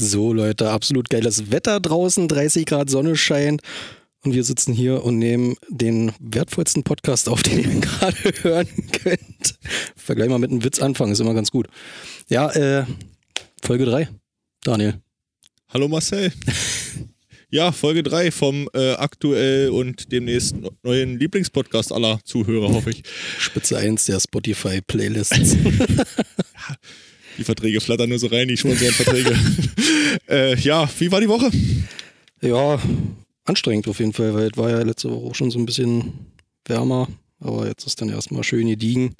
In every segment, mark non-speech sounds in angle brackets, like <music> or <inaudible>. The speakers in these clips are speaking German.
So, Leute, absolut geiles Wetter draußen, 30 Grad Sonne scheint. Und wir sitzen hier und nehmen den wertvollsten Podcast auf, den ihr <laughs> gerade hören könnt. Vergleich mal mit einem Witz anfangen, ist immer ganz gut. Ja, äh, Folge 3. Daniel. Hallo Marcel. <laughs> Ja, Folge 3 vom äh, aktuell und demnächst neuen Lieblingspodcast aller Zuhörer, hoffe ich. Spitze 1 der Spotify-Playlists. <laughs> die Verträge flattern nur so rein, die Sponsorenverträge. <laughs> äh, ja, wie war die Woche? Ja, anstrengend auf jeden Fall, weil es war ja letzte Woche auch schon so ein bisschen wärmer, aber jetzt ist dann erstmal schön gediegen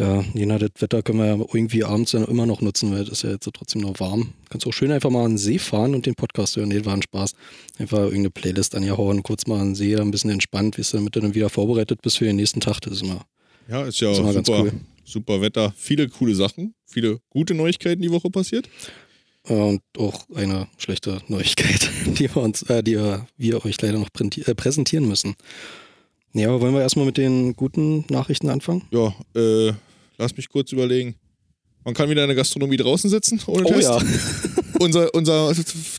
ja, je nach das Wetter können wir ja irgendwie abends dann immer noch nutzen, weil es ist ja jetzt trotzdem noch warm. Kannst auch schön einfach mal an den See fahren und den Podcast hören. Nee, war ein Spaß. Einfach irgendeine Playlist angehauen, kurz mal an den See, ein bisschen entspannt, wie es damit du dann wieder vorbereitet bist für den nächsten Tag. Das ist immer, ja, ist ja ist immer super, cool. Super Wetter. Viele coole Sachen, viele gute Neuigkeiten die Woche passiert. Und auch eine schlechte Neuigkeit, <laughs> die wir uns, äh, die wir euch leider noch äh, präsentieren müssen. Ja, aber wollen wir erstmal mit den guten Nachrichten anfangen? Ja, äh, Lass mich kurz überlegen. Man kann wieder in der Gastronomie draußen sitzen ohne oh, Test. Ja. <laughs> unser, unser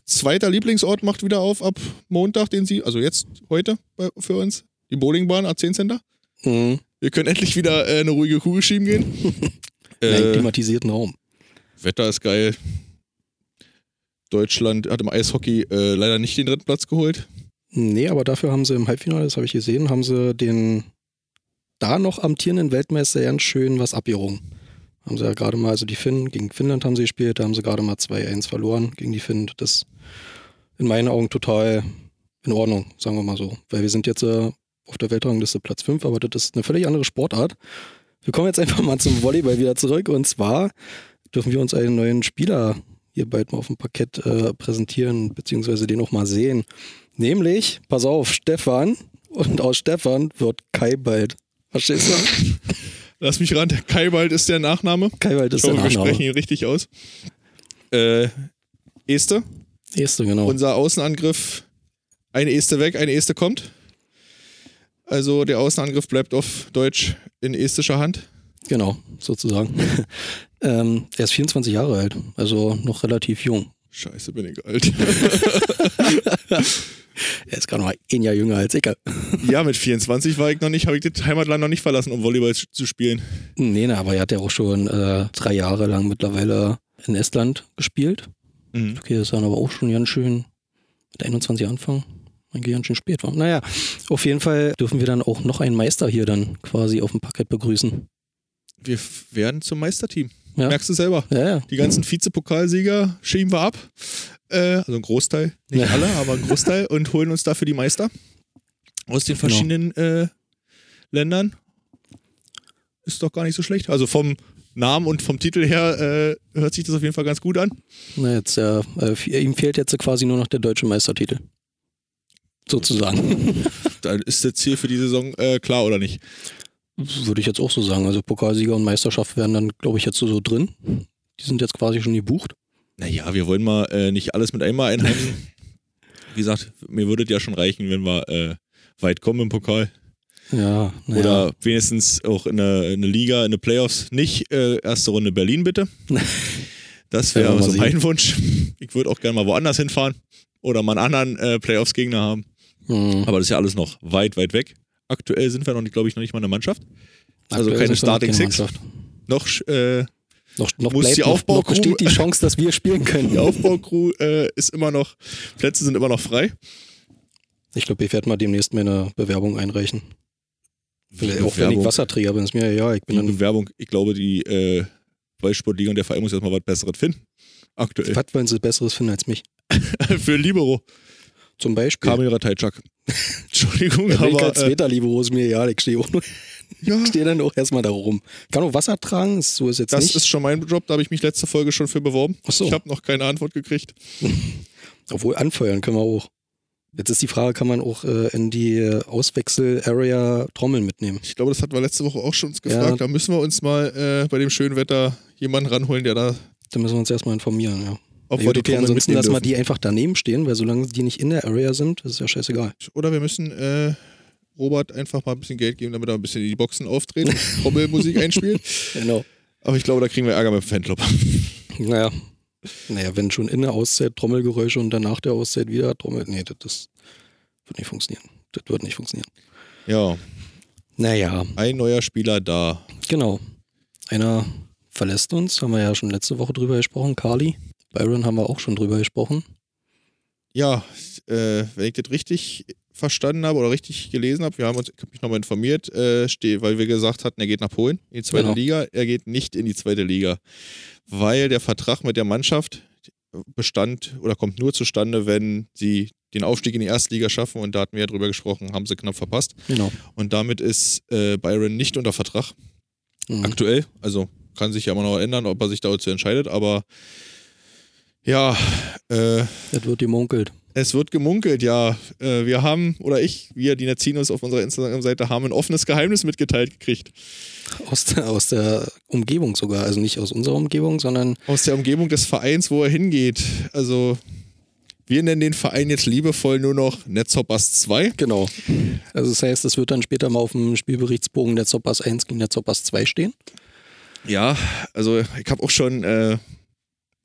zweiter Lieblingsort macht wieder auf ab Montag, den Sie, also jetzt, heute bei, für uns, die Bowlingbahn A10 Center. Mhm. Wir können endlich wieder äh, eine ruhige Kugel schieben gehen. <laughs> äh, klimatisierten Raum. Wetter ist geil. Deutschland hat im Eishockey äh, leider nicht den dritten Platz geholt. Nee, aber dafür haben sie im Halbfinale, das habe ich gesehen, haben sie den da noch amtierenden Weltmeister ganz schön was abgerungen. Haben sie ja gerade mal, also die Finnen, gegen Finnland haben sie gespielt, da haben sie gerade mal 2-1 verloren gegen die Finnen. Das ist in meinen Augen total in Ordnung, sagen wir mal so. Weil wir sind jetzt äh, auf der Weltrangliste Platz 5, aber das ist eine völlig andere Sportart. Wir kommen jetzt einfach mal zum Volleyball wieder zurück und zwar dürfen wir uns einen neuen Spieler hier bald mal auf dem Parkett äh, präsentieren, beziehungsweise den auch mal sehen. Nämlich, pass auf, Stefan. Und aus Stefan wird Kai bald. Verstehst du? <laughs> Lass mich ran. Kaiwald ist der Nachname. Kaiwald ist der Nachname. Wir sprechen ihn richtig aus. Äh, Este. Este, genau. Unser Außenangriff, eine Este weg, eine Este kommt. Also der Außenangriff bleibt auf Deutsch in estischer Hand. Genau, sozusagen. <laughs> ähm, er ist 24 Jahre alt, also noch relativ jung. Scheiße, bin ich alt. <laughs> Er ist gerade mal ein Jahr jünger als ich. Ja, mit 24 war ich noch nicht, habe ich das Heimatland noch nicht verlassen, um Volleyball zu spielen. Nee, ne, aber er hat ja auch schon äh, drei Jahre lang mittlerweile in Estland gespielt. Mhm. Okay, das ist dann aber auch schon ganz schön mit 21 anfangen. Eigentlich ganz schön spät war. Naja, auf jeden Fall dürfen wir dann auch noch einen Meister hier dann quasi auf dem Parkett begrüßen. Wir werden zum Meisterteam. Ja. Merkst du selber. Ja, ja. Die ganzen Vizepokalsieger schieben wir ab. Äh, also ein Großteil, nicht ja. alle, aber ein Großteil und holen uns dafür die Meister aus den genau. verschiedenen genau. äh, Ländern. Ist doch gar nicht so schlecht. Also vom Namen und vom Titel her äh, hört sich das auf jeden Fall ganz gut an. Na jetzt, äh, ihm fehlt jetzt quasi nur noch der deutsche Meistertitel. Sozusagen. <laughs> Dann ist das Ziel für die Saison äh, klar, oder nicht? Würde ich jetzt auch so sagen. Also Pokalsieger und Meisterschaft werden dann, glaube ich, jetzt so, so drin. Die sind jetzt quasi schon gebucht. Naja, wir wollen mal äh, nicht alles mit einmal einheimsen. <laughs> Wie gesagt, mir würde es ja schon reichen, wenn wir äh, weit kommen im Pokal. Ja. ja. Oder wenigstens auch in eine, in eine Liga, in eine Playoffs. Nicht äh, erste Runde Berlin, bitte. <laughs> Das wäre so mein Wunsch. Ich würde auch gerne mal woanders hinfahren oder mal einen anderen äh, Playoffs-Gegner haben. Mhm. Aber das ist ja alles noch weit, weit weg. Aktuell sind wir noch, glaube ich, noch nicht mal eine Mannschaft. Also Aktuell keine Starting Six. Noch äh, noch, noch, muss die Aufbau noch, noch besteht die Chance, dass wir spielen können. Die Aufbaucrew äh, ist immer noch, Plätze sind immer noch frei. Ich glaube, ich werde mal demnächst mir eine Bewerbung einreichen. Wie auch wenn ich Wasserträger bin, ist mir ja, ich bin die Bewerbung, ich glaube, die äh, Ballsportliga und der Verein muss erstmal was Besseres finden. Aktuell. Was wollen sie Besseres finden als mich? <laughs> Für Libero. Zum Beispiel. Kamil Ratajczak. <laughs> Entschuldigung, ja, aber. Ich als Libero ist mir egal, ich stehe auch nur ja. <laughs> stehe dann auch erstmal da rum. Kann auch Wasser tragen, so ist jetzt das nicht. Das ist schon mein Job, da habe ich mich letzte Folge schon für beworben. Ach so. Ich habe noch keine Antwort gekriegt. <laughs> Obwohl anfeuern können wir auch. Jetzt ist die Frage, kann man auch äh, in die Auswechsel-Area Trommeln mitnehmen? Ich glaube, das hatten wir letzte Woche auch schon uns gefragt. Ja. Da müssen wir uns mal äh, bei dem schönen Wetter jemanden ranholen, der da. Da müssen wir uns erstmal informieren, ja. Ob ja, wir okay, ansonsten lassen wir die einfach daneben stehen, weil solange die nicht in der Area sind, ist ja scheißegal. Oder wir müssen äh, Robert einfach mal ein bisschen Geld geben, damit er ein bisschen in die Boxen auftreten, <laughs> Trommelmusik einspielt. Genau. Aber ich glaube, da kriegen wir Ärger mit dem Fanclub. <laughs> Naja, Naja, wenn schon in der Auszeit Trommelgeräusche und dann nach der Auszeit wieder Trommel. Nee, das, das wird nicht funktionieren. Das wird nicht funktionieren. Ja. Naja. Ein neuer Spieler da. Genau. Einer verlässt uns, haben wir ja schon letzte Woche drüber gesprochen, Carly. Byron haben wir auch schon drüber gesprochen. Ja, äh, wenn ich das richtig verstanden habe oder richtig gelesen habe, wir haben uns, ich habe mich nochmal informiert, äh, steh, weil wir gesagt hatten, er geht nach Polen in die zweite genau. Liga. Er geht nicht in die zweite Liga, weil der Vertrag mit der Mannschaft bestand oder kommt nur zustande, wenn sie den Aufstieg in die erste Liga schaffen und da hatten wir ja drüber gesprochen, haben sie knapp verpasst. Genau. Und damit ist äh, Byron nicht unter Vertrag. Mhm. Aktuell. Also kann sich ja immer noch ändern, ob er sich dazu entscheidet, aber ja. Äh, das wird gemunkelt. Es wird gemunkelt, ja. Äh, wir haben, oder ich, wir, die Nezinos auf unserer Instagram-Seite, haben ein offenes Geheimnis mitgeteilt gekriegt. Aus der, aus der Umgebung sogar, also nicht aus unserer Umgebung, sondern. Aus der Umgebung des Vereins, wo er hingeht. Also, wir nennen den Verein jetzt liebevoll nur noch Netzoppers 2. Genau. Also, das heißt, es wird dann später mal auf dem Spielberichtsbogen Netzoppers 1 gegen Netzoppers 2 stehen. Ja, also, ich habe auch schon. Äh,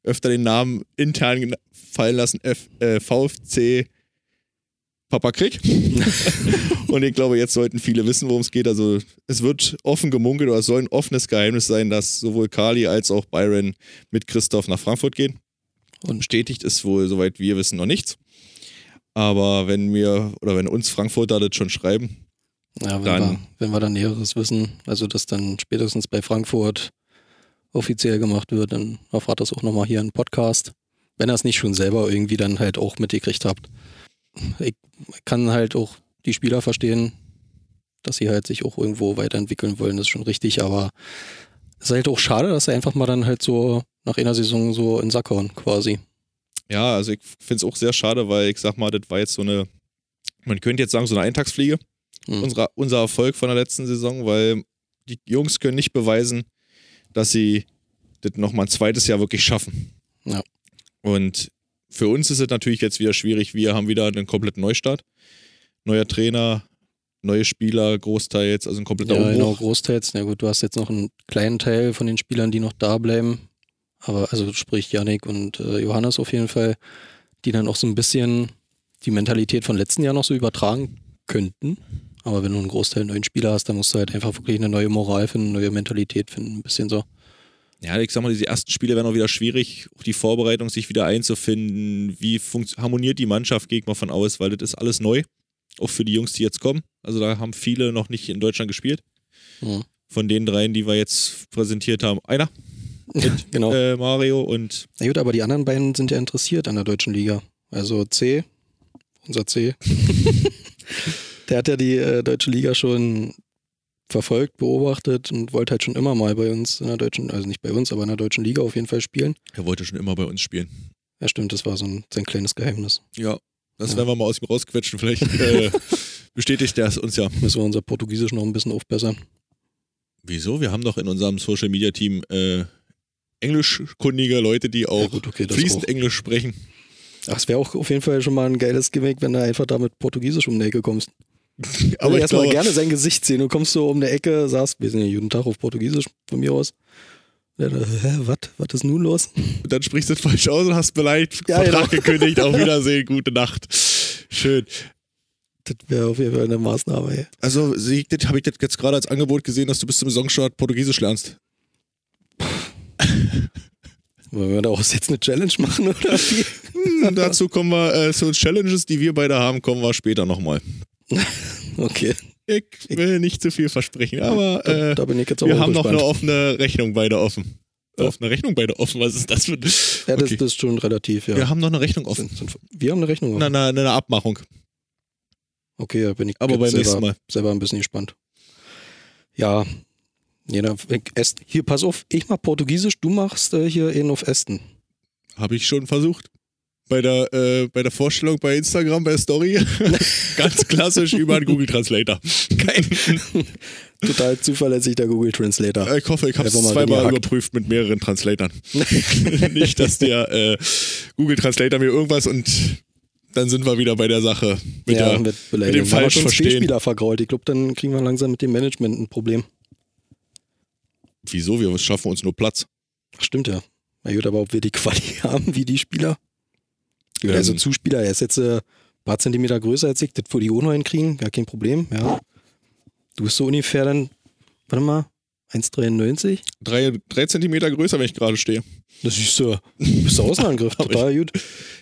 öfter den Namen intern fallen lassen, F, äh, VfC Papa Krieg. <laughs> und ich glaube, jetzt sollten viele wissen, worum es geht. Also es wird offen gemunkelt oder es soll ein offenes Geheimnis sein, dass sowohl Kali als auch Byron mit Christoph nach Frankfurt gehen. Und bestätigt ist wohl, soweit wir wissen, noch nichts. Aber wenn wir oder wenn uns Frankfurter das schon schreiben, ja, wenn, dann, wir, wenn wir dann Näheres wissen, also dass dann spätestens bei Frankfurt offiziell gemacht wird, dann erfahrt das auch nochmal hier im Podcast. Wenn ihr es nicht schon selber irgendwie dann halt auch mitgekriegt habt. Ich kann halt auch die Spieler verstehen, dass sie halt sich auch irgendwo weiterentwickeln wollen, das ist schon richtig, aber es ist halt auch schade, dass sie einfach mal dann halt so nach einer Saison so in Sack hauen, quasi. Ja, also ich finde es auch sehr schade, weil ich sag mal, das war jetzt so eine, man könnte jetzt sagen, so eine Eintagsfliege, mhm. unser, unser Erfolg von der letzten Saison, weil die Jungs können nicht beweisen, dass sie das nochmal ein zweites Jahr wirklich schaffen. Ja. Und für uns ist es natürlich jetzt wieder schwierig. Wir haben wieder einen kompletten Neustart. Neuer Trainer, neue Spieler, großteils, also ein kompletter ja, Umbruch. Genau, großteils. Na gut, du hast jetzt noch einen kleinen Teil von den Spielern, die noch da bleiben. Aber also sprich Janik und äh, Johannes auf jeden Fall, die dann auch so ein bisschen die Mentalität von letzten Jahr noch so übertragen könnten. Aber wenn du einen Großteil neuen Spieler hast, dann musst du halt einfach wirklich eine neue Moral finden, eine neue Mentalität finden, ein bisschen so. Ja, ich sag mal, diese ersten Spiele werden auch wieder schwierig, auch die Vorbereitung, sich wieder einzufinden. Wie harmoniert die Mannschaft, geht man von aus, weil das ist alles neu, auch für die Jungs, die jetzt kommen. Also da haben viele noch nicht in Deutschland gespielt. Ja. Von den dreien, die wir jetzt präsentiert haben, einer <laughs> mit genau. äh, Mario und. Na gut, aber die anderen beiden sind ja interessiert an der deutschen Liga. Also C, unser C. <laughs> der hat ja die äh, deutsche Liga schon verfolgt, beobachtet und wollte halt schon immer mal bei uns in der deutschen, also nicht bei uns, aber in der deutschen Liga auf jeden Fall spielen. Er wollte schon immer bei uns spielen. Ja, stimmt, das war so ein, sein kleines Geheimnis. Ja, das ja. werden wir mal aus ihm rausquetschen. Vielleicht <laughs> äh, bestätigt er es uns ja. Müssen wir unser Portugiesisch noch ein bisschen aufbessern. Wieso? Wir haben doch in unserem Social Media Team äh, englischkundige Leute, die auch ja, gut, okay, fließend auch. Englisch sprechen. Ach, es wäre auch auf jeden Fall schon mal ein geiles Gimmick, wenn du einfach da mit Portugiesisch um die Ecke kommst. <laughs> Aber ich erstmal gerne sein Gesicht sehen. Du kommst so um die Ecke, sagst, wir sind ja jeden Tag auf Portugiesisch von mir aus. Ja, was? Was ist nun los? Und dann sprichst du es falsch aus und hast beleidigt, ja, Vertrag genau. gekündigt, auf <laughs> Wiedersehen, gute Nacht. Schön. Das wäre auf jeden Fall eine Maßnahme, ey. Also, habe ich das jetzt gerade als Angebot gesehen, dass du bis zum Saisonstart Portugiesisch lernst? <laughs> Wollen wir daraus jetzt eine Challenge machen oder wie? Hm, dazu kommen wir, äh, so Challenges, die wir beide haben, kommen wir später nochmal. <laughs> okay. Ich will nicht zu viel versprechen, aber äh, da, da wir haben gespannt. noch eine offene Rechnung beide offen. Ja. Offene Rechnung beide offen, was ist das für ein. Ja, das, okay. das, ist schon relativ, ja. Wir haben noch eine Rechnung offen. Sind, sind, wir haben eine Rechnung offen. Eine, eine, eine Abmachung. Okay, da bin ich aber beim selber, Mal. selber ein bisschen gespannt. Ja, jeder, hier, pass auf, ich mach Portugiesisch, du machst äh, hier einen auf Esten. Habe ich schon versucht bei der, äh, bei der Vorstellung bei Instagram, bei der Story. <laughs> Ganz klassisch über einen Google Translator. Geil. Total zuverlässig der Google Translator. Ich hoffe, ich habe es zweimal überprüft mit mehreren Translatoren. <laughs> Nicht, dass der äh, Google Translator mir irgendwas und dann sind wir wieder bei der Sache. Mit, ja, der, mit, mit dem falsch schon verstehen. Spieler vergrault. Ich glaube, dann kriegen wir langsam mit dem Management ein Problem. Wieso? Wir schaffen uns nur Platz. Ach, stimmt ja. Na gut, aber ob wir die Quali <laughs> haben wie die Spieler? Ähm. Also Zuspieler, er ist jetzt ein äh, paar Zentimeter größer als ich, das würde ich auch noch hinkriegen, gar kein Problem, ja. Du bist so ungefähr dann, warte mal, 1,93? Drei, drei Zentimeter größer, wenn ich gerade stehe. Das ist so. Du bist Außenangriff, <laughs> total gut.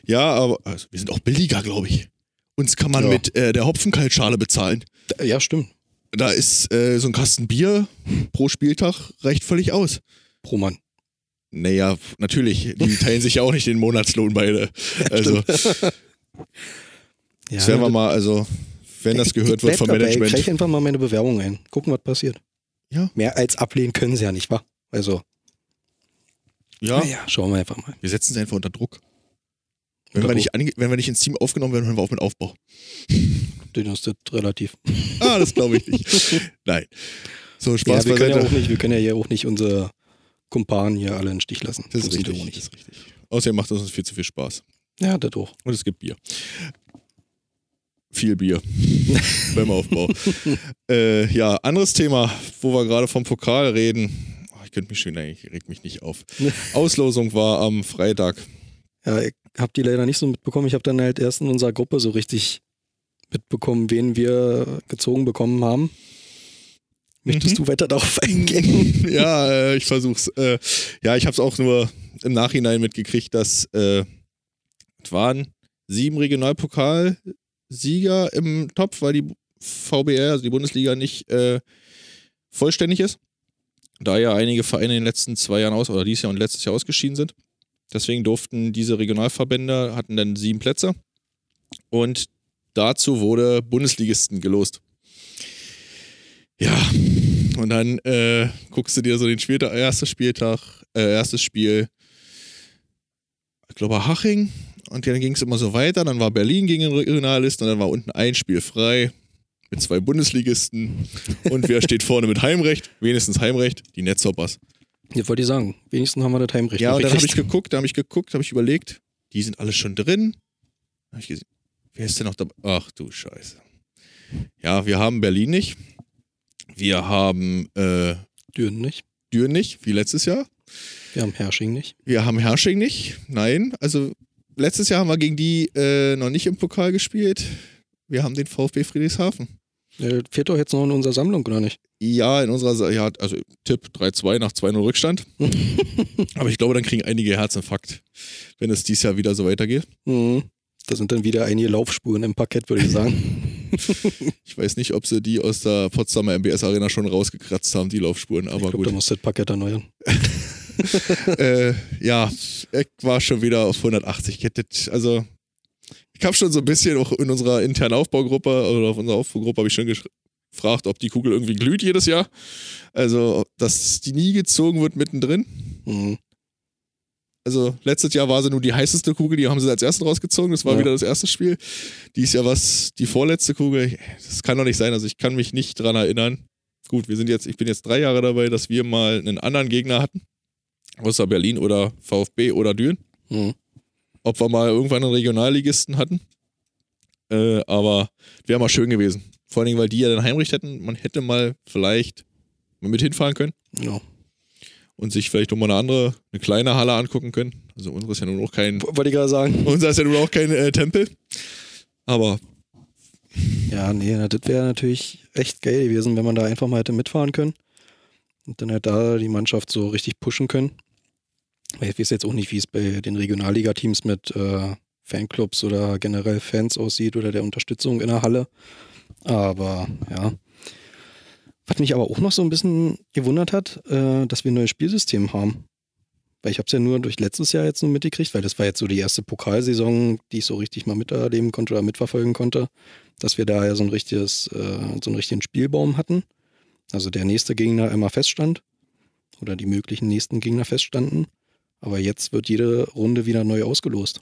Ja, aber also, wir sind auch billiger, glaube ich. Uns kann man ja. mit äh, der Hopfenkaltschale bezahlen. Ja, stimmt. Da ist äh, so ein Kasten Bier pro Spieltag reicht völlig aus. Pro Mann. Naja, natürlich. Die teilen sich ja auch nicht den Monatslohn beide. Also. ja, das werden wir mal, also, wenn das gehört wird vom Management. Ich einfach mal meine Bewerbung ein. Gucken, was passiert. Ja. Mehr als ablehnen können sie ja nicht, wa? Also. Ja. Naja, schauen wir einfach mal. Wir setzen sie einfach unter Druck. Wenn wir, nicht wenn wir nicht ins Team aufgenommen werden, hören wir auf mit Aufbau. Den hast du relativ. Ah, das glaube ich nicht. <laughs> Nein. So, Spaß ja, wir können ja auch nicht, Wir können ja hier auch nicht unsere Kumpanen hier alle in den Stich lassen. Das, das ist, richtig, das ist richtig. Außerdem macht es uns viel zu viel Spaß. Ja, das auch. Und es gibt Bier. Viel Bier <laughs> beim Aufbau. äh, ja, anderes Thema, wo wir gerade vom Pokal reden. Oh, ich könnte mich schon, ich reg mich nicht auf. <laughs> Auslosung war am Freitag. Ja, ich habe die leider nicht so mitbekommen. Ich habe dann halt erst in unserer Gruppe so richtig mitbekommen, wen wir gezogen bekommen haben. Möchtest mhm. du weiter darauf <laughs> eingehen? ja, äh, ich versuch's. Äh, ja, ich habe es auch nur im Nachhinein mitgekriegt, dass äh, es waren sieben Regionalpokalsieger im Topf, weil die VBR, also die Bundesliga, nicht äh, vollständig ist. Da ja einige Vereine in den letzten zwei Jahren aus oder dieses Jahr und letztes Jahr ausgeschieden sind. Deswegen durften diese Regionalverbände, hatten dann sieben Plätze. Und dazu wurde Bundesligisten gelost. Ja, und dann äh, guckst du dir so den Spieltag, ersten Spieltag, äh, erstes Spiel, ich glaube Haching. Und dann ging es immer so weiter. Dann war Berlin gegen den Regionalisten und dann war unten ein Spiel frei mit zwei Bundesligisten. Und wer steht vorne mit Heimrecht? Wenigstens Heimrecht, die Netzhoppers. Ja, wollte ich sagen. Wenigstens haben wir das Heimrecht. Ja, und dann habe ich geguckt, da habe ich geguckt, habe ich überlegt, die sind alle schon drin. Hab ich gesehen, wer ist denn noch dabei? Ach du Scheiße. Ja, wir haben Berlin nicht. Wir haben äh, Düren nicht. Düren nicht, wie letztes Jahr. Wir haben Hersching nicht. Wir haben Hersching nicht. Nein, also letztes Jahr haben wir gegen die äh, noch nicht im Pokal gespielt. Wir haben den VfB Friedrichshafen. Der fehlt doch jetzt noch in unserer Sammlung, oder nicht? Ja, in unserer, ja, also Tipp 3-2 nach 2-0 Rückstand. <laughs> Aber ich glaube, dann kriegen einige Herzinfarkt, wenn es dieses Jahr wieder so weitergeht. Mhm. Da sind dann wieder einige Laufspuren im Parkett, würde ich sagen. <laughs> <laughs> ich weiß nicht, ob sie die aus der Potsdamer MBS Arena schon rausgekratzt haben, die Laufspuren, aber ich glaub, gut. da muss das Parkett erneuern. <laughs> äh, ja, ich war schon wieder auf 180 kettet. Also, ich habe schon so ein bisschen auch in unserer internen Aufbaugruppe oder auf unserer Aufbaugruppe habe ich schon gefragt, ob die Kugel irgendwie glüht jedes Jahr. Also, dass die nie gezogen wird mittendrin. Mhm. Also letztes Jahr war sie nur die heißeste Kugel, die haben sie als ersten rausgezogen. Das war ja. wieder das erste Spiel. Dies Jahr was die vorletzte Kugel. Das kann doch nicht sein. Also ich kann mich nicht dran erinnern. Gut, wir sind jetzt, ich bin jetzt drei Jahre dabei, dass wir mal einen anderen Gegner hatten. Außer Berlin oder VfB oder Düren. Mhm. Ob wir mal irgendwann einen Regionalligisten hatten. Äh, aber wäre mal schön gewesen. Vor allen Dingen, weil die ja dann Heimrecht hätten. Man hätte mal vielleicht mal mit hinfahren können. Ja und sich vielleicht nochmal eine andere, eine kleine Halle angucken können. Also unsere ist ja nun auch kein. Wollte ich gerade sagen. Unser ist ja nun auch kein äh, Tempel. Aber. Ja, nee, das wäre natürlich echt geil gewesen, wenn man da einfach mal hätte mitfahren können. Und dann halt da die Mannschaft so richtig pushen können. Ich weiß jetzt auch nicht, wie es bei den Regionalliga-Teams mit äh, Fanclubs oder generell Fans aussieht oder der Unterstützung in der Halle. Aber ja, was mich aber auch noch so ein bisschen gewundert hat, äh, dass wir ein neues Spielsystem haben. Weil ich habe es ja nur durch letztes Jahr jetzt nur mitgekriegt, weil das war jetzt so die erste Pokalsaison, die ich so richtig mal miterleben konnte oder mitverfolgen konnte, dass wir da ja so ein richtiges, äh, so einen richtigen Spielbaum hatten. Also der nächste Gegner immer feststand oder die möglichen nächsten Gegner feststanden. Aber jetzt wird jede Runde wieder neu ausgelost.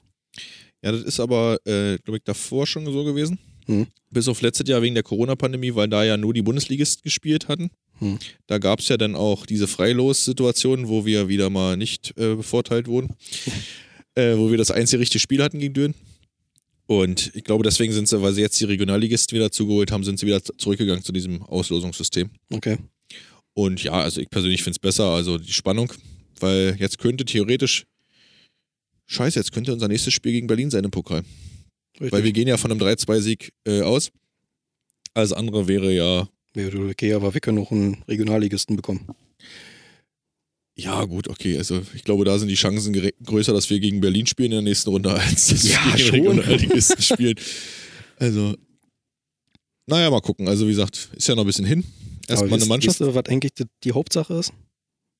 Ja, das ist aber, äh, glaube ich, davor schon so gewesen. Hm. Bis auf letztes Jahr wegen der Corona-Pandemie, weil da ja nur die Bundesligisten gespielt hatten. Hm. Da gab es ja dann auch diese Freilos-Situationen, wo wir wieder mal nicht äh, bevorteilt wurden. <laughs> äh, wo wir das einzige richtige Spiel hatten gegen Düren. Und ich glaube, deswegen sind sie, weil sie jetzt die Regionalligisten wieder zugeholt haben, sind sie wieder zurückgegangen zu diesem Auslosungssystem. Okay. Und ja, also ich persönlich finde es besser, also die Spannung, weil jetzt könnte theoretisch scheiße, jetzt könnte unser nächstes Spiel gegen Berlin sein im Pokal. Richtig. Weil wir gehen ja von einem 3-2-Sieg äh, aus. Alles andere wäre ja. Wäre okay, aber wir können noch einen Regionalligisten bekommen. Ja, gut, okay. Also ich glaube, da sind die Chancen größer, dass wir gegen Berlin spielen in der nächsten Runde, <laughs> als dass Ja, wir gegen schon. Regionalligisten spielen. Also, naja, mal gucken. Also, wie gesagt, ist ja noch ein bisschen hin. Erstmal eine Mannschaft. Wisst ihr, was eigentlich die, die Hauptsache ist?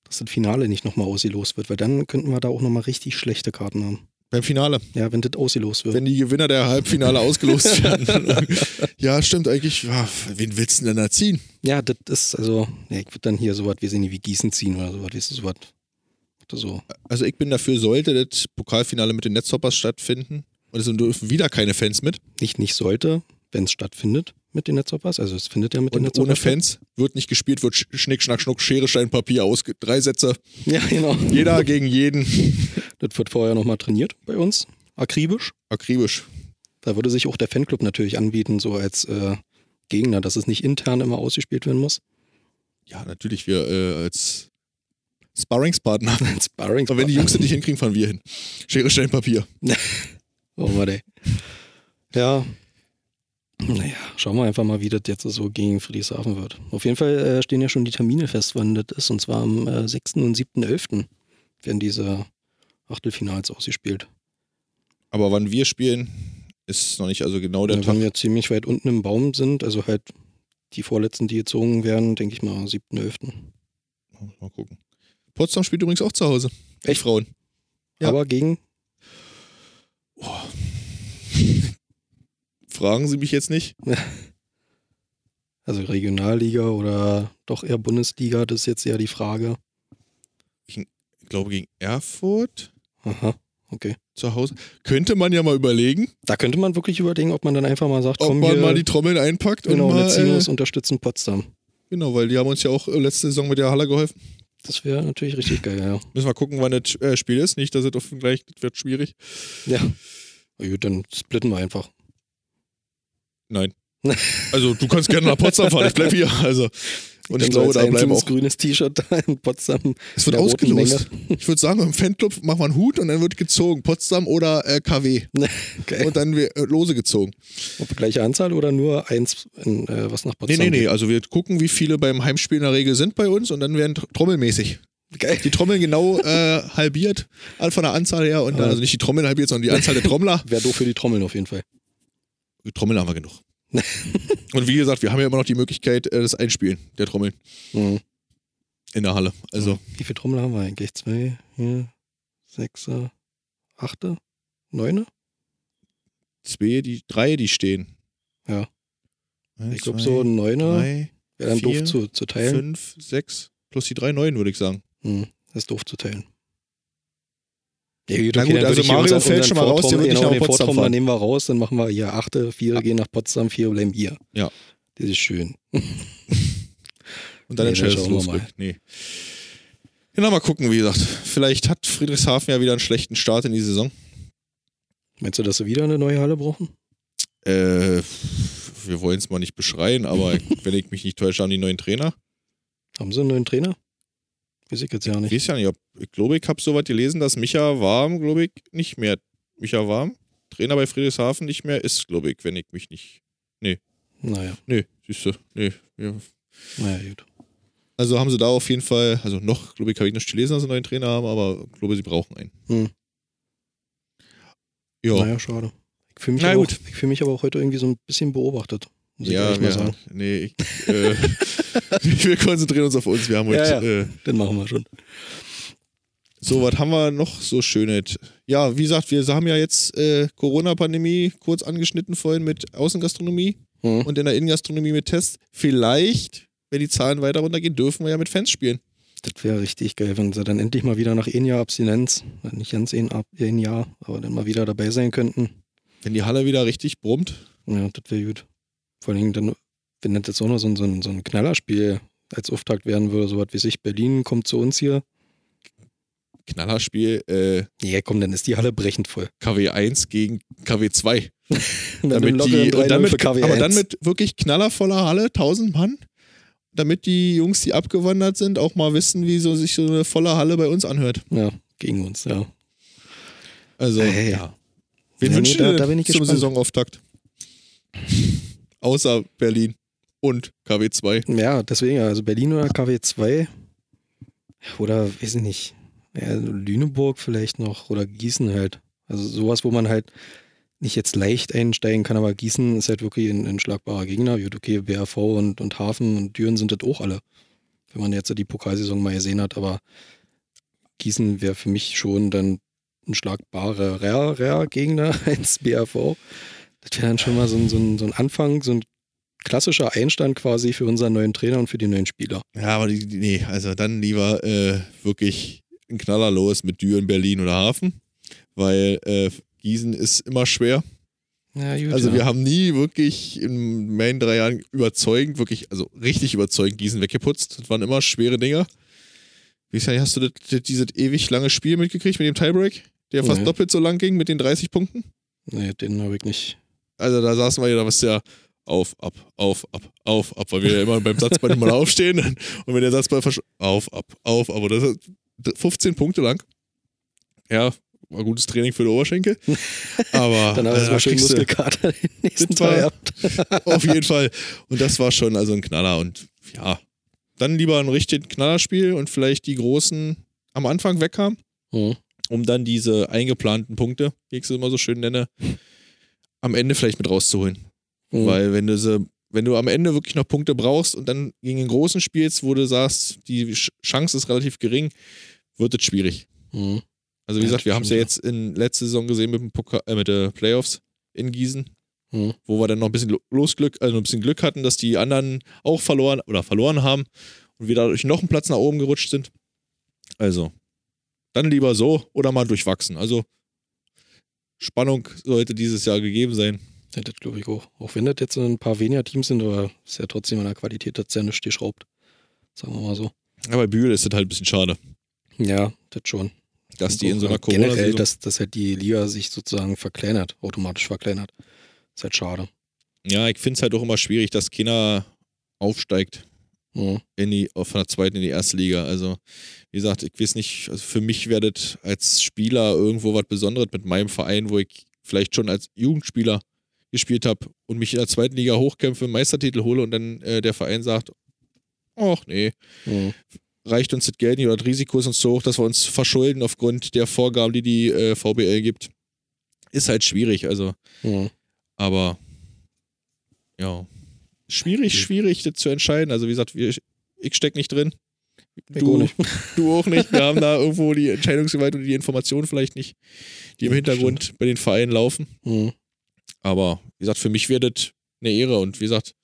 Dass das Finale nicht nochmal ausgelost wird, weil dann könnten wir da auch nochmal richtig schlechte Karten haben. Beim Finale. Ja, wenn das ausgelost wird. Wenn die Gewinner der Halbfinale ausgelost <laughs> werden. ja, stimmt eigentlich. Ja, wen willst du denn da ziehen? Ja, das ist also, ja, ich würde dann hier sowas, wir sehen nicht wie Gießen ziehen oder sowas, weißt du, sowas. So. Also, ich bin dafür, sollte das Pokalfinale mit den Netzhoppers stattfinden. Und es dürfen wieder keine Fans mit. Nicht, nicht sollte, wenn es stattfindet mit den Netzhoppers. Also es findet ja mit den Und Netzhoppers ohne. Fans wird nicht gespielt, wird Sch- Schnick, Schnack, Schnuck, Schere, Stein, Papier aus. Drei Sätze. Ja, genau. Jeder gegen jeden. <laughs> Das wird vorher nochmal trainiert bei uns. Akribisch. Akribisch. Da würde sich auch der Fanclub natürlich anbieten, so als äh, Gegner, dass es nicht intern immer ausgespielt werden muss. Ja, natürlich, wir äh, als Sparringspartner. <laughs> Als Sparring. Aber wenn die Jungs das nicht hinkriegen, fahren wir hin. Schere, Stein, Papier. <laughs> Oh, warte. Ja. Naja, schauen wir einfach mal, wie das jetzt so gegen Friedrichshafen wird. Auf jeden Fall äh, stehen ja schon die Termine fest, wann das ist. Und zwar am äh, 6. und 7.11. werden diese Achtelfinals ausgespielt. Aber wann wir spielen, ist noch nicht also genau der Ja, Tag. wenn wir ziemlich weit unten im Baum sind, also halt die vorletzten, die gezogen werden, denke ich mal am 7.11. Mal gucken. Potsdam spielt übrigens auch zu Hause. Die Echt? Frauen. Ja. Aber gegen, <laughs> Fragen Sie mich jetzt nicht. <laughs> also Regionalliga oder doch eher Bundesliga, das ist jetzt eher die Frage. Ich glaube gegen Erfurt Aha, okay. zu Hause. Könnte man ja mal überlegen, Da könnte man wirklich überlegen, ob man dann einfach mal sagt, ob komm man hier, mal die Trommeln einpackt genau, und mal, Netzinos äh, unterstützen Potsdam. Genau, weil die haben uns ja auch äh, letzte Saison mit der Halle geholfen. Das wäre natürlich richtig geil, ja. Müssen wir gucken, wann das äh, Spiel ist. Nicht, dass es auf gleich, das wird schwierig. Ja. Na gut, dann splitten wir einfach. Nein. <laughs> Also du kannst gerne nach Potsdam fahren, ich bleib hier. Also. Und ich glaube, so da bleiben auch. grünes T-Shirt da in Potsdam. Es wird ausgelost. <laughs> Ich würde sagen, im Fanclub machen wir einen Hut und dann wird gezogen. Potsdam oder äh, KW. Geil. <laughs> Und dann wir, äh, lose gezogen. Ob gleiche Anzahl oder nur eins, in, äh, was nach Nee, Potsdam nee, nee. geht? Also wir gucken, wie viele beim Heimspiel in der Regel sind bei uns und dann werden tr- trommelmäßig. Geil. Die Trommeln genau äh, <laughs> halbiert, all von der Anzahl her. Und dann, also nicht die Trommeln halbiert, sondern die Anzahl der Trommler. Wäre doof für die Trommeln auf jeden Fall. Die Trommeln haben wir genug. <laughs> und wie gesagt, wir haben ja immer noch die Möglichkeit, äh, das Einspielen der Trommeln Mhm. in der Halle. Also Wie viele Trommel haben wir eigentlich? Zwei, vier, sechser, achte, neune? zwei, die drei, die stehen. Ja. Eins, Ich glaube so neune wäre dann vier, doof zu, zu teilen. fünf, sechs, plus die drei neuen, würde ich sagen. Hm, das ist doof zu teilen. Ja, gut, Na gut, dann also Mario fällt schon mal raus, der wird nicht genau, nach Potsdam fahren. nehmen wir raus, dann machen wir hier achte, vier gehen nach Potsdam, vier bleiben hier. Ja. Das ist schön. Und dann Nee, dann wir Losglück. mal. Nee. Genau, mal gucken, wie gesagt. Vielleicht hat Friedrichshafen ja wieder einen schlechten Start in die Saison. Meinst du, dass sie wieder eine neue Halle brauchen? Äh, wir wollen es mal nicht beschreien, aber <laughs> wenn ich mich nicht täusche, haben die neuen Trainer. Haben sie einen neuen Trainer? Weiß ich jetzt ja Ich nicht. weiß ja nicht, ob, ich glaube, ich habe soweit gelesen, dass Micha Warm, glaube ich, nicht mehr. Micha Warm, Trainer bei Friedrichshafen, nicht mehr ist, glaube ich, wenn ich mich nicht. Naja, Nee, siehst du. Nee. Ja. naja, gut. Also haben sie da auf jeden Fall, also noch, glaube ich, habe ich nicht gelesen, dass sie einen neuen Trainer haben, aber ich glaube, sie brauchen einen. Hm. Ja. Naja, schade. Ich fühle mich, Na auch- ich fühl mich aber auch heute irgendwie so ein bisschen beobachtet. Muss ich Ja, ehrlich mal ja. sagen. Nee, ich, äh, <laughs> wir konzentrieren uns auf uns. Wir haben heute. Ja, Äh, Den machen wir schon. so, was haben wir noch so Schönes? Ja, wie gesagt, wir haben ja jetzt äh, Corona-Pandemie kurz angeschnitten vorhin mit Außengastronomie Hm. und in der Innengastronomie mit Tests. Vielleicht, wenn die Zahlen weiter runtergehen, dürfen wir ja mit Fans spielen. Das wäre richtig geil, wenn sie dann endlich mal wieder nach ein Jahr Abstinenz, äh, nicht ganz ein, ein Jahr, aber dann mal wieder dabei sein könnten. Wenn die Halle wieder richtig brummt. Ja, das wäre gut. Vor allem dann, wenn das jetzt auch noch so ein, so ein, so ein Knallerspiel als Auftakt werden würde, so was wie sich, Berlin kommt zu uns hier. Knallerspiel äh, Ja, komm, dann ist die Halle brechend voll. KW1 gegen KW2. <laughs> Dann damit die, und 3-0 dann mit, KW1. aber dann mit wirklich knallervoller Halle, 1000 Mann, damit die Jungs, die abgewandert sind, auch mal wissen, wie so sich so eine volle Halle bei uns anhört. Ja, gegen uns, ja. Also, Hey. ja. Wen Ja, nee, da- du da bin ich zum gespannt. Saisonauftakt? Außer Berlin und KW2. Ja, deswegen, also Berlin oder KW2 oder weiß ich nicht, ja, Lüneburg vielleicht noch oder Gießen halt. Also sowas, wo man halt nicht jetzt leicht einsteigen kann, aber Gießen ist halt wirklich ein, ein schlagbarer Gegner. Gut, okay, BRV und, und Hafen und Düren sind das auch alle. Wenn man jetzt die Pokalsaison mal gesehen hat, aber Gießen wäre für mich schon dann ein schlagbarer Gegner <laughs> als BRV. Das wäre dann schon mal so ein, so, ein, so ein Anfang, so ein klassischer Einstand quasi für unseren neuen Trainer und für die neuen Spieler. Ja, aber die, nee, also dann lieber äh, wirklich ein Knaller los mit Düren, Berlin oder Hafen, weil äh, Gießen ist immer schwer. Ja, gut, Also ja. wir haben nie wirklich in meinen drei Jahren überzeugend, wirklich, also richtig überzeugend Gießen weggeputzt. Das waren immer schwere Dinger. Wie gesagt, hast du das, das, dieses ewig lange Spiel mitgekriegt mit dem Tiebreak, der fast Nee. doppelt so lang ging mit den 30 Punkten? Nee, den habe ich nicht. Also da saßen wir ja, da was ja auf, ab, auf, ab, auf, ab, weil wir ja immer beim Satzball immer <laughs> aufstehen und wenn der Satzball versch auf, ab, auf, ab. Und das ist 15 Punkte lang. Ja, war gutes Training für die Oberschenkel. <laughs> Aber Dann habe ich äh, mal schön du- Muskelkater den nächsten gehabt. <laughs> auf jeden Fall. Und das war schon also ein Knaller. Und ja, dann lieber ein richtig Knallerspiel und vielleicht die Großen am Anfang weghaben, Mhm. um dann diese eingeplanten Punkte, wie ich sie immer so schön nenne, am Ende vielleicht mit rauszuholen. Mhm. Weil wenn du sie, wenn du am Ende wirklich noch Punkte brauchst und dann gegen den Großen spielst, wo du sagst, die Chance ist relativ gering, wird es schwierig. Mhm. Also wie Ja, gesagt, wir haben es ja jetzt in letzter Saison gesehen mit dem Pokal, äh, mit den Playoffs in Gießen, Mhm. wo wir dann noch ein bisschen Lo- Losglück, also ein bisschen Glück hatten, dass die anderen auch verloren oder verloren haben und wir dadurch noch einen Platz nach oben gerutscht sind. Also, dann lieber so oder mal durchwachsen. Also Spannung sollte dieses Jahr gegeben sein. Ja, das glaube ich auch. Auch wenn das jetzt ein paar weniger Teams sind, aber ist ja trotzdem an der Qualität das sehr nicht geschraubt. Sagen wir mal so. Aber bei Bühl ist das halt ein bisschen schade, Ja, das schon. dass die in so einer Auch Generell, dass, dass halt die Liga sich sozusagen verkleinert, automatisch verkleinert. Ist halt schade. Ja, ich finde es halt auch immer schwierig, dass keiner aufsteigt Mhm. in die, von der zweiten in die erste Liga. Also, wie gesagt, ich weiß nicht, also für mich werdet als Spieler irgendwo was Besonderes mit meinem Verein, wo ich vielleicht schon als Jugendspieler gespielt habe und mich in der zweiten Liga hochkämpfe, Meistertitel hole und dann äh, der Verein sagt, ach nee, Mhm. reicht uns das Geld nicht oder das Risiko ist uns so hoch, dass wir uns verschulden aufgrund der Vorgaben, die die äh, VBL gibt. Ist halt schwierig, also Mhm. aber ja, schwierig, schwierig, das zu entscheiden. Also wie gesagt, wir, ich stecke nicht drin. Du, auch nicht. <laughs> du auch nicht. Wir haben da irgendwo die Entscheidungsgewalt und die Informationen vielleicht nicht, die im Hintergrund bei den Vereinen laufen. Mhm. Aber wie gesagt, für mich wäre das eine Ehre. Und wie gesagt,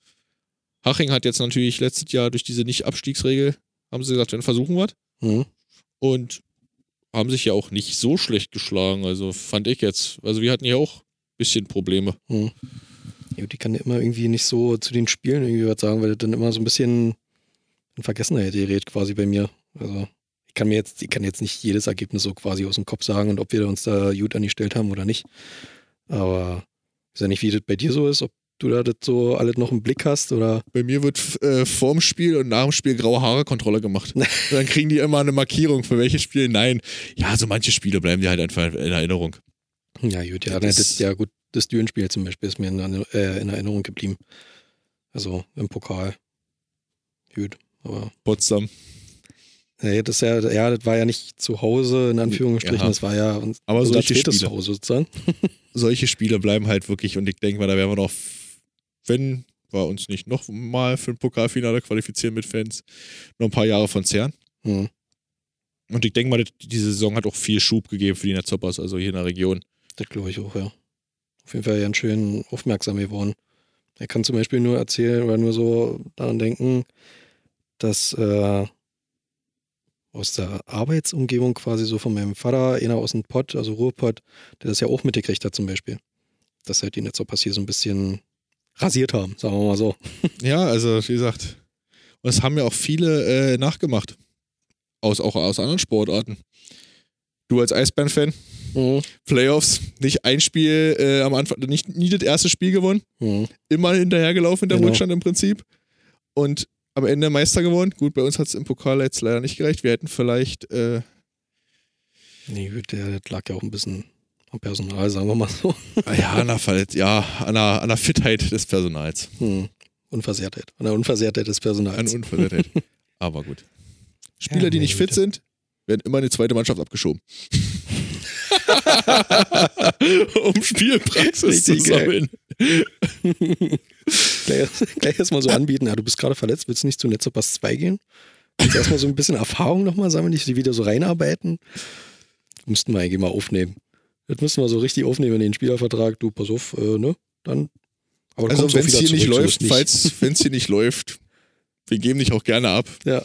Haching hat jetzt natürlich letztes Jahr durch diese Nicht-Abstiegsregel, haben sie gesagt, dann versuchen wir. Mhm. Und haben sich ja auch nicht so schlecht geschlagen. Also fand ich jetzt. Also wir hatten ja auch ein bisschen Probleme. Mhm. Die kann ja immer irgendwie nicht so zu den Spielen irgendwie was sagen, weil das dann immer so ein bisschen in Vergessenheit gerät quasi bei mir. Also ich kann mir jetzt, ich kann jetzt nicht jedes Ergebnis so quasi aus dem Kopf sagen und ob wir uns da gut angestellt haben oder nicht. Aber ich weiß ja nicht, wie das bei dir so ist, ob du da das so alles noch im Blick hast oder. Bei mir wird äh, vorm Spiel und nach dem Spiel graue Haare-Kontrolle gemacht. <laughs> Dann kriegen die immer eine Markierung, für welches Spiel. Nein. Ja, so manche Spiele bleiben dir halt einfach in Erinnerung. Ja, gut, ja, Das- das, das, ja gut, das Dürenspiel zum Beispiel ist mir in, äh, in Erinnerung geblieben. Also im Pokal. Gut, aber Potsdam. Nee, das, ja, ja, das war ja nicht zu Hause, in Anführungsstrichen, Ja. das war ja uns, Aber unser solche zweites Spiele. Zuhause sozusagen. <laughs> Solche Spiele bleiben halt wirklich und ich denke mal, da werden wir noch, wenn wir uns nicht noch mal für ein Pokalfinale qualifizieren mit Fans, noch ein paar Jahre von Zern. Hm. Und ich denke mal, diese Saison hat auch viel Schub gegeben für die Netzhoppers, also hier in der Region. Das glaube ich auch, ja. Auf jeden Fall ganz schön aufmerksam geworden. Er kann zum Beispiel nur erzählen oder nur so daran denken, dass äh, aus der Arbeitsumgebung quasi so von meinem Vater, einer aus dem Pott, also Ruhrpott, der das ja auch mitgekriegt hat zum Beispiel. Dass halt die Netzhoppers hier so ein bisschen rasiert haben, sagen wir mal so. <laughs> Ja, also wie gesagt, und das haben ja auch viele äh, nachgemacht. Aus, auch aus anderen Sportarten. Du als Eisbären-Fan, Mhm. Playoffs, nicht ein Spiel äh, am Anfang, nicht nie das erste Spiel gewonnen, Mhm. immer hinterhergelaufen in der Genau. Rückstand im Prinzip. Und am Ende Meister geworden. Gut, bei uns hat es im Pokal jetzt leider nicht gereicht. Wir hätten vielleicht, äh, Nee, gut, der das lag ja auch ein bisschen Am Personal, sagen wir mal so. Ah ja, an der, ja, an der, an der Fitheit des Personals. Hm. Unversehrtheit. An der Unversehrtheit des Personals. An Unversehrtheit. <laughs> Aber gut. Spieler, ja, die nicht fit sind, werden immer in die zweite Mannschaft abgeschoben. <laughs> um Spielpraxis Richtig zu sammeln. gleich, gleich erstmal so anbieten, ja, du bist gerade verletzt, willst du nicht zu Netzopass 2 gehen? Willst erstmal so ein bisschen Erfahrung nochmal sammeln, dich wieder so reinarbeiten? Müssten wir eigentlich mal aufnehmen. Das müssen wir so richtig aufnehmen in den Spielervertrag. Du, pass auf, äh, ne? Dann. Aber also wenn es hier nicht läuft, nicht. falls, wenn es hier nicht läuft, wir geben dich auch gerne ab. Ja.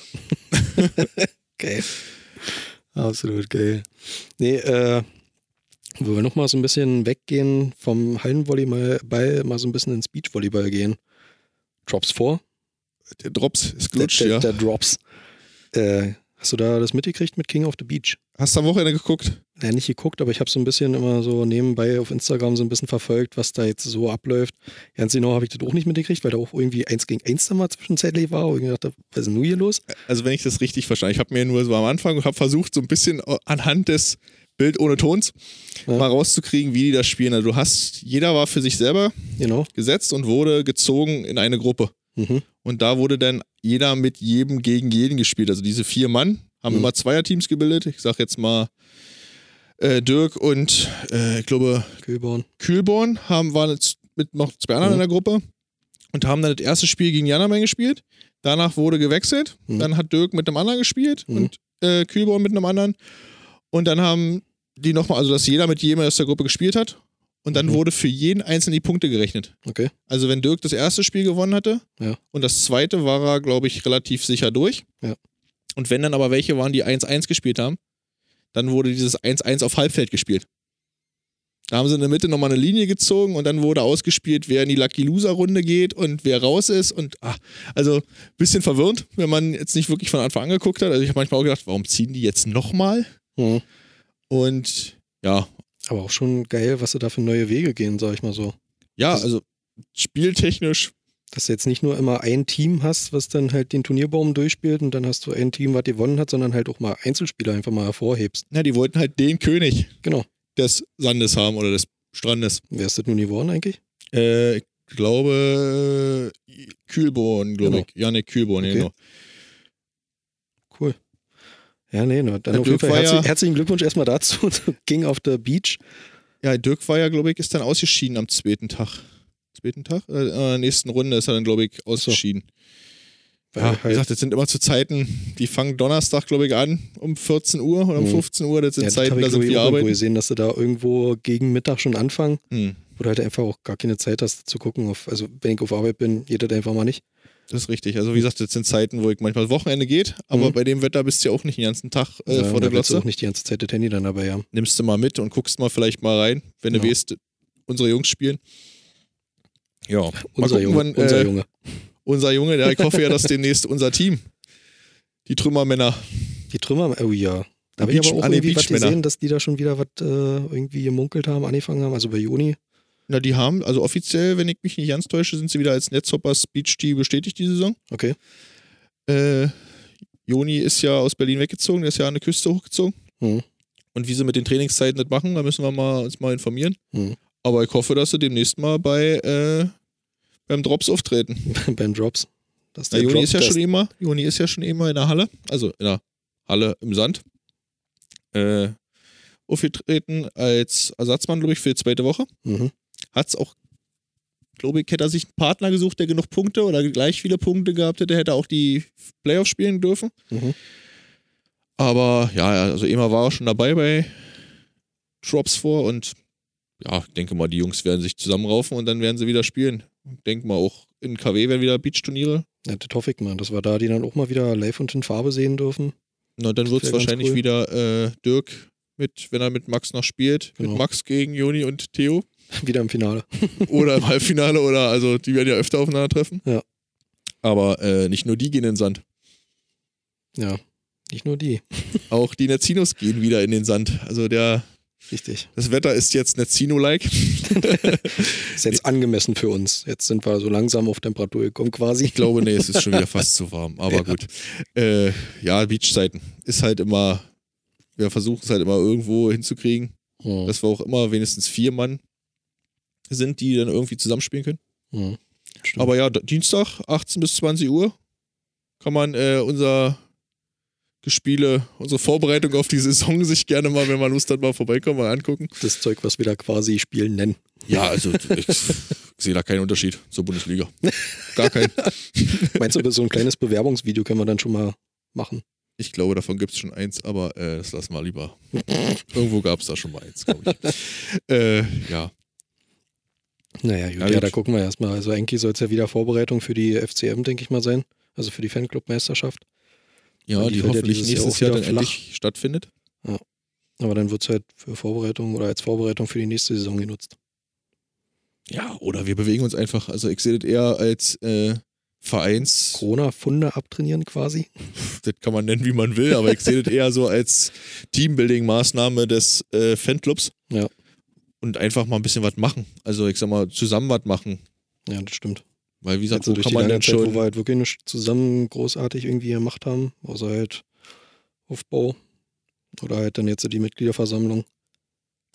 <laughs> geil. Absolut geil. Nee, äh, wo wir nochmal so ein bisschen weggehen vom Hallenvolleyball, mal so ein bisschen ins Beachvolleyball gehen. Drops vor. Der Drops ist glutsch, der, der, der, Drops. Äh, hast du da das mitgekriegt mit King of the Beach? Hast du am Wochenende geguckt? Ja, nicht geguckt, aber ich habe so ein bisschen immer so nebenbei auf Instagram so ein bisschen verfolgt, was da jetzt so abläuft. Ganz genau habe ich das auch nicht mitgekriegt, weil da auch irgendwie eins gegen eins da mal zwischenzeitlich war. Und ich dachte, was ist denn nun hier los? Also wenn ich das richtig verstanden ich habe mir nur so am Anfang und habe versucht, so ein bisschen anhand des Bild ohne Tons, ja. mal rauszukriegen, wie die das spielen. Also du hast, jeder war für sich selber genau. gesetzt und wurde gezogen in eine Gruppe. Mhm. Und da wurde dann jeder mit jedem gegen jeden gespielt. Also diese vier Mann haben mhm. immer Zweierteams gebildet. Ich sag jetzt mal äh, Dirk und äh, ich glaube Kühlborn. Kühlborn haben, waren jetzt mit noch zwei anderen mhm. in der Gruppe und haben dann das erste Spiel gegen Janamen gespielt. Danach wurde gewechselt. Mhm. Dann hat Dirk mit einem anderen gespielt mhm. und äh, Kühlborn mit einem anderen. Und dann haben die nochmal, also dass jeder mit jedem aus der Gruppe gespielt hat. Und dann mhm. wurde für jeden einzelnen die Punkte gerechnet. Okay. Also wenn Dirk das erste Spiel gewonnen hatte ja. und das zweite war er, glaube ich, relativ sicher durch. Ja. Und wenn dann aber welche waren, die 1-1 gespielt haben, dann wurde dieses 1-1 auf Halbfeld gespielt. Da haben sie in der Mitte nochmal eine Linie gezogen und dann wurde ausgespielt, wer in die Lucky Loser Runde geht und wer raus ist. Und ach, also ein bisschen verwirrend, wenn man jetzt nicht wirklich von Anfang an geguckt hat. Also ich habe manchmal auch gedacht, warum ziehen die jetzt nochmal? Mhm. Und ja. Aber auch schon geil, was sie da für neue Wege gehen, sag ich mal so. Ja, also spieltechnisch. Dass du jetzt nicht nur immer ein Team hast, was dann halt den Turnierbaum durchspielt und dann hast du ein Team, was gewonnen hat, sondern halt auch mal Einzelspieler einfach mal hervorhebst. Ja, die wollten halt den König genau. des Sandes haben oder des Strandes. Wer ist das nun geworden eigentlich? Äh, ich glaube Kühlborn, glaube genau. ich. Janik Kühlborn, okay. genau. Cool. Ja, nee, no, dann auf jeden Fall herzlich, ja, herzlichen Glückwunsch erstmal dazu, King of the Beach. Ja, Dirk war ja, glaube ich, ist dann ausgeschieden am zweiten Tag. Zweiten Tag? Äh, in der nächsten Runde ist er dann, glaube ich, ausgeschieden. So. Ja, wie gesagt, das sind immer zu Zeiten, die fangen Donnerstag, glaube ich, an, um 14 Uhr oder um 15 mhm. Uhr. Das sind ja, Zeiten, da sind wir arbeiten. Wir sehen, dass sie da irgendwo gegen Mittag schon anfangen, hm. wo du halt einfach auch gar keine Zeit hast zu gucken. Auf, also, wenn ich auf Arbeit bin, geht das einfach mal nicht. Das ist richtig. Also wie gesagt, das sind Zeiten, wo ich manchmal Wochenende geht, aber mhm. bei dem Wetter bist du ja auch nicht den ganzen Tag äh, ja, vor der Glotze. Du auch nicht die ganze Zeit das Handy dann dabei haben. Nimmst du mal mit und guckst mal vielleicht mal rein, wenn genau. du weißt, unsere Jungs spielen. Ja, unser Junge. Wann, unser äh, Junge. <laughs> Unser Junge, der, ich hoffe ja, dass demnächst unser Team, die Trümmermänner. Die Trümmermänner, oh ja. Da habe ich aber auch irgendwie was gesehen, dass die da schon wieder was äh, irgendwie gemunkelt haben, angefangen haben, also bei Juni. Na, die haben, also offiziell, wenn ich mich nicht ganz täusche, sind sie wieder als Netzhoppers Beach Team bestätigt die Saison. Okay. Äh, Joni ist ja aus Berlin weggezogen, der ist ja an der Küste hochgezogen. Mhm. Und wie sie mit den Trainingszeiten das machen, da müssen wir mal, uns mal informieren. Mhm. Aber ich hoffe, dass sie demnächst mal bei äh, beim Drops auftreten. <laughs> beim Drops. Das Na, Joni Drop ist ja schon immer, Joni ist ja schon immer in der Halle, also in der Halle im Sand. Äh, aufgetreten als Ersatzmann, glaube ich, für die zweite Woche. Mhm hat es auch, glaube ich, hätte er sich einen Partner gesucht, der genug Punkte oder gleich viele Punkte gehabt hätte, hätte er auch die Playoffs spielen dürfen. Mhm. Aber ja, also immer war er schon dabei bei Drops vor und ja, ich denke mal, die Jungs werden sich zusammenraufen und dann werden sie wieder spielen. Ich denke mal, auch in KW werden wieder Beach-Turniere. Ja, das hoffe ich mal, dass wir da die dann auch mal wieder live und in Farbe sehen dürfen. Na, dann wird es wahrscheinlich cool. wieder äh, Dirk mit, wenn er mit Max noch spielt, genau. mit Max gegen Joni und Theo. <laughs> Wieder im Finale. <laughs> oder im Halbfinale oder also die werden ja öfter aufeinandertreffen. Ja. Aber äh, nicht nur die gehen in den Sand. Ja, nicht nur die. Auch die Netzinos gehen wieder in den Sand. Also der. Richtig. Das Wetter ist jetzt Netzino-like. <laughs> ist jetzt angemessen für uns. Jetzt sind wir so langsam auf Temperatur gekommen quasi. Ich glaube, nee, es ist schon wieder <laughs> fast zu warm. Aber ja. gut. Äh, ja, Beachzeiten ist halt immer, wir versuchen es halt immer irgendwo hinzukriegen. Mhm. Dass wir auch immer wenigstens vier Mann sind, die dann irgendwie zusammenspielen können. Mhm. Aber ja, Dienstag, 18 bis 20 Uhr, kann man äh, unser Gespiele, unsere Vorbereitung auf die Saison sich gerne mal, wenn man Lust hat, mal vorbeikommen, mal angucken. Das Zeug, was wir da quasi Spielen nennen. Ja, also ich, <laughs> sehe da keinen Unterschied zur Bundesliga. Gar keinen. <laughs> Meinst du, so ein kleines Bewerbungsvideo können wir dann schon mal machen? Ich glaube, davon gibt es schon eins, aber äh, das lassen wir lieber. Irgendwo gab es da schon mal eins, glaube ich. <laughs> äh, ja. Naja, gut, ja, ja, da gucken wir erstmal. Also eigentlich soll es ja wieder Vorbereitung für die FCM, denke ich mal, sein. Also für die Fanclub-Meisterschaft. Ja, die, die hoffentlich ja nächstes Jahr, Jahr dann endlich stattfindet. Ja. Aber dann wird es halt für Vorbereitung oder als Vorbereitung für die nächste Saison genutzt. Ja, oder wir bewegen uns einfach. Also ich sehe das eher als äh, Vereins. Corona-Funde abtrainieren quasi. Das kann man nennen, wie man will, aber ich sehe das eher so als Teambuilding-Maßnahme des äh, Fanclubs. Ja. Und einfach mal ein bisschen was machen. Also ich sag mal, zusammen was machen. Ja, das stimmt. Weil wie gesagt, also wo kann man denn Zeit, schon... Wo wir halt wirklich nicht zusammen großartig irgendwie gemacht haben, außer halt Aufbau oder halt dann jetzt die Mitgliederversammlung.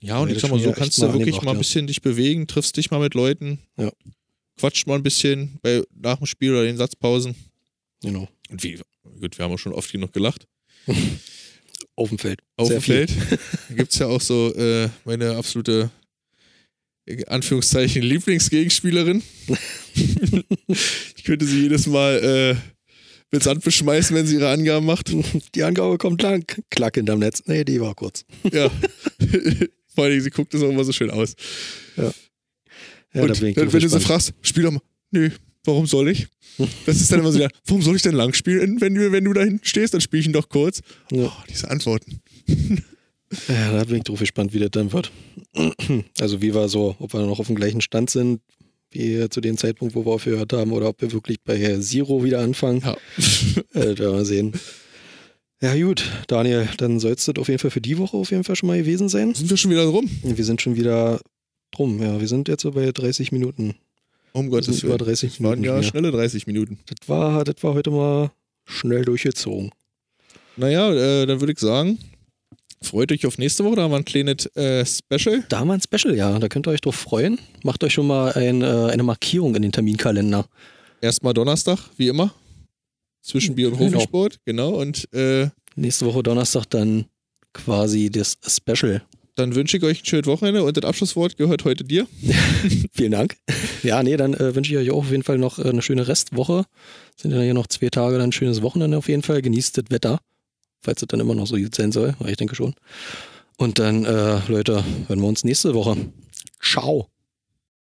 Ja, und ich sag mal, so kannst du wirklich mal ein bisschen dich bewegen, triffst dich mal mit Leuten. Ja quatscht mal ein bisschen bei, nach dem Spiel oder den Satzpausen. Genau. Und wie, gut, wir haben auch schon oft genug gelacht. <laughs> Auf dem Feld. Auf dem Feld. <laughs> Da gibt es ja auch so äh, meine absolute Anführungszeichen Lieblingsgegenspielerin. ich könnte sie jedes Mal äh, mit Sand beschmeißen, wenn sie ihre Angaben macht. Die Angabe kommt lang. Klack hinterm Netz. Nee, die war kurz. ja. <laughs> Vor allem, sie guckt es auch immer so schön aus. Ja. Ja, und wenn, wenn du sie fragst, spiel doch mal. Nö, warum soll ich? Das ist dann immer so, warum soll ich denn lang spielen, wenn du, wenn du da hinten stehst? Dann spiele ich ihn doch kurz. Ja. Oh, diese Antworten. Ja, da bin ich drauf gespannt, wie das dann wird. <clears throat> Also wie wir so, ob wir noch auf dem gleichen Stand sind, wie zu dem Zeitpunkt, wo wir aufgehört haben, oder ob wir wirklich bei Zero wieder anfangen. Ja. <laughs> äh, da mal sehen. Ja, gut, Daniel, dann soll es das auf jeden Fall für die Woche auf jeden Fall schon mal gewesen sein. Sind wir schon wieder rum? Wir sind schon wieder drum, ja. Wir sind jetzt so bei 30 Minuten. Um Gottes Willen. Über 30 Minuten. Ja, schnelle 30 Minuten. Das war, das war heute mal schnell durchgezogen. Naja, äh, dann würde ich sagen, freut euch auf nächste Woche. Da haben wir ein kleines äh, Special. Da haben wir ein Special, ja. Da könnt ihr euch drauf freuen. Macht euch schon mal ein, äh, eine Markierung in den Terminkalender. Erstmal Donnerstag, wie immer. Zwischen Bier und genau. Hochsport, genau. Und äh, nächste Woche Donnerstag dann quasi das Special. Dann wünsche ich euch ein schönes Wochenende und das Abschlusswort gehört heute dir. <laughs> Vielen Dank. Ja, nee, dann äh, wünsche ich euch auch auf jeden Fall noch äh, eine schöne Restwoche. Sind ja hier noch zwei Tage, dann ein schönes Wochenende auf jeden Fall. Genießt das Wetter, falls es dann immer noch so gut sein soll, ich denke schon. Und dann, äh, Leute, hören wir uns nächste Woche. Ciao.